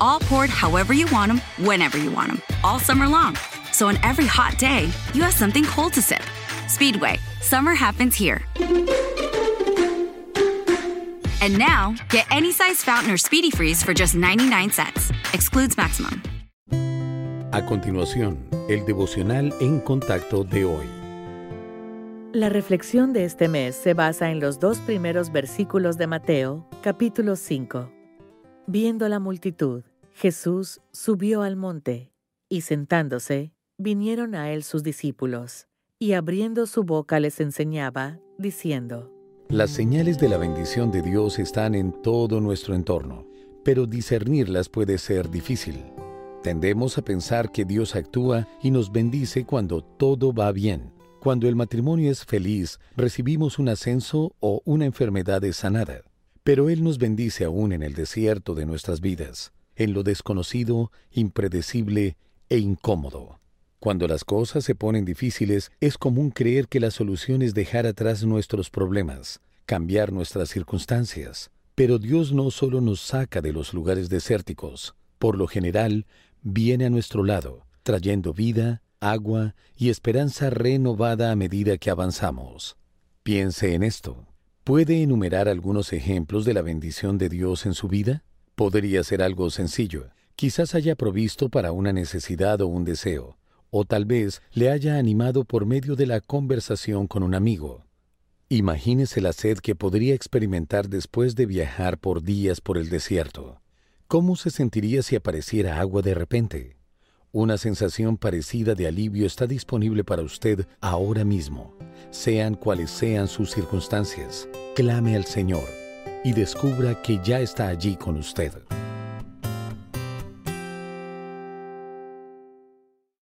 All poured however you want them, whenever you want them, all summer long. So on every hot day, you have something cold to sip. Speedway, summer happens here. And now, get any size fountain or speedy freeze for just 99 cents. Excludes maximum. A continuación, el devocional en contacto de hoy. La reflexión de este mes se basa en los dos primeros versículos de Mateo, capítulo 5. Viendo la multitud, Jesús subió al monte, y sentándose, vinieron a él sus discípulos, y abriendo su boca les enseñaba, diciendo, Las señales de la bendición de Dios están en todo nuestro entorno, pero discernirlas puede ser difícil. Tendemos a pensar que Dios actúa y nos bendice cuando todo va bien. Cuando el matrimonio es feliz, recibimos un ascenso o una enfermedad es sanada. Pero Él nos bendice aún en el desierto de nuestras vidas, en lo desconocido, impredecible e incómodo. Cuando las cosas se ponen difíciles, es común creer que la solución es dejar atrás nuestros problemas, cambiar nuestras circunstancias. Pero Dios no solo nos saca de los lugares desérticos, por lo general, viene a nuestro lado, trayendo vida, agua y esperanza renovada a medida que avanzamos. Piense en esto. ¿Puede enumerar algunos ejemplos de la bendición de Dios en su vida? Podría ser algo sencillo. Quizás haya provisto para una necesidad o un deseo, o tal vez le haya animado por medio de la conversación con un amigo. Imagínese la sed que podría experimentar después de viajar por días por el desierto. ¿Cómo se sentiría si apareciera agua de repente? Una sensación parecida de alivio está disponible para usted ahora mismo, sean cuales sean sus circunstancias. Clame al Señor y descubra que ya está allí con usted.